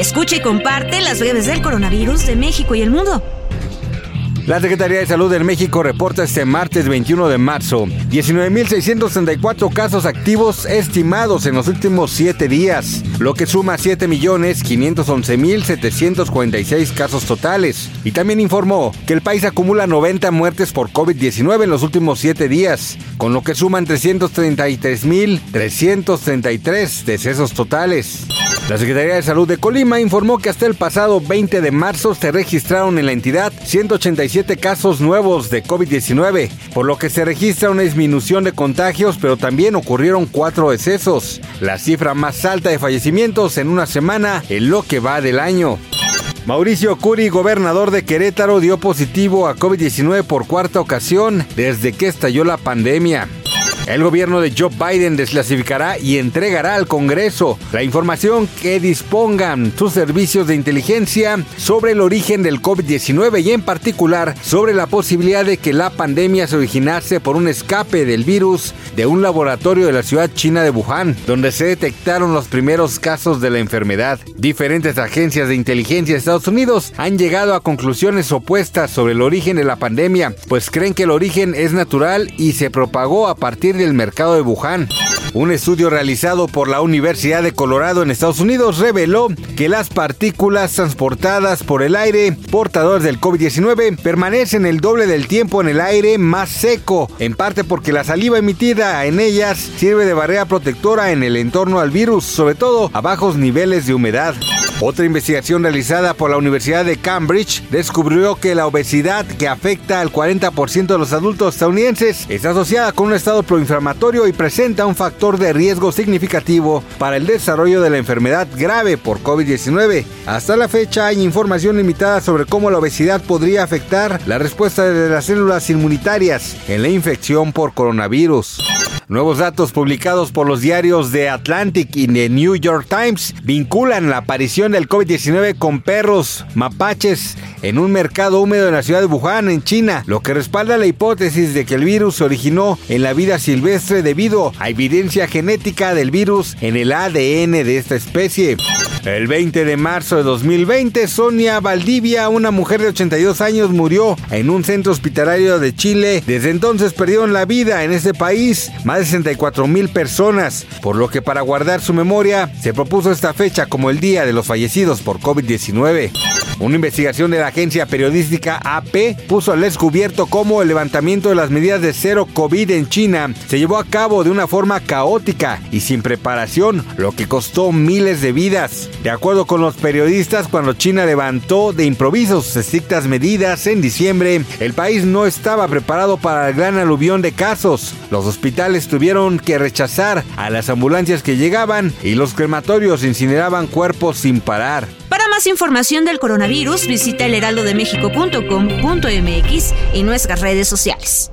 Escucha y comparte las breves del coronavirus de México y el mundo. La Secretaría de Salud de México reporta este martes 21 de marzo 19.634 casos activos estimados en los últimos 7 días, lo que suma 7.511.746 casos totales. Y también informó que el país acumula 90 muertes por COVID-19 en los últimos 7 días, con lo que suman 333.333 decesos totales. La Secretaría de Salud de Colima informó que hasta el pasado 20 de marzo se registraron en la entidad 187 casos nuevos de COVID-19, por lo que se registra una disminución de contagios, pero también ocurrieron cuatro decesos, la cifra más alta de fallecimientos en una semana en lo que va del año. Mauricio Curi, gobernador de Querétaro, dio positivo a COVID-19 por cuarta ocasión desde que estalló la pandemia. El gobierno de Joe Biden desclasificará y entregará al Congreso la información que dispongan sus servicios de inteligencia sobre el origen del COVID-19 y en particular sobre la posibilidad de que la pandemia se originase por un escape del virus de un laboratorio de la ciudad china de Wuhan, donde se detectaron los primeros casos de la enfermedad. Diferentes agencias de inteligencia de Estados Unidos han llegado a conclusiones opuestas sobre el origen de la pandemia, pues creen que el origen es natural y se propagó a partir del mercado de Wuhan. Un estudio realizado por la Universidad de Colorado en Estados Unidos reveló que las partículas transportadas por el aire portadores del COVID-19 permanecen el doble del tiempo en el aire más seco, en parte porque la saliva emitida en ellas sirve de barrera protectora en el entorno al virus, sobre todo a bajos niveles de humedad. Otra investigación realizada por la Universidad de Cambridge descubrió que la obesidad que afecta al 40% de los adultos estadounidenses está asociada con un estado proinflamatorio y presenta un factor de riesgo significativo para el desarrollo de la enfermedad grave por COVID-19. Hasta la fecha hay información limitada sobre cómo la obesidad podría afectar la respuesta de las células inmunitarias en la infección por coronavirus. Nuevos datos publicados por los diarios The Atlantic y The New York Times vinculan la aparición del COVID-19 con perros mapaches en un mercado húmedo en la ciudad de Wuhan, en China, lo que respalda la hipótesis de que el virus se originó en la vida silvestre debido a evidencia genética del virus en el ADN de esta especie. El 20 de marzo de 2020, Sonia Valdivia, una mujer de 82 años, murió en un centro hospitalario de Chile. Desde entonces perdieron la vida en ese país de 64 mil personas, por lo que para guardar su memoria se propuso esta fecha como el Día de los Fallecidos por COVID-19. Una investigación de la agencia periodística AP puso al descubierto cómo el levantamiento de las medidas de cero COVID en China se llevó a cabo de una forma caótica y sin preparación, lo que costó miles de vidas. De acuerdo con los periodistas, cuando China levantó de improviso sus estrictas medidas en diciembre, el país no estaba preparado para el gran aluvión de casos. Los hospitales tuvieron que rechazar a las ambulancias que llegaban y los crematorios incineraban cuerpos sin parar. Para más información del coronavirus, visita elheraldodemexico.com.mx y nuestras redes sociales.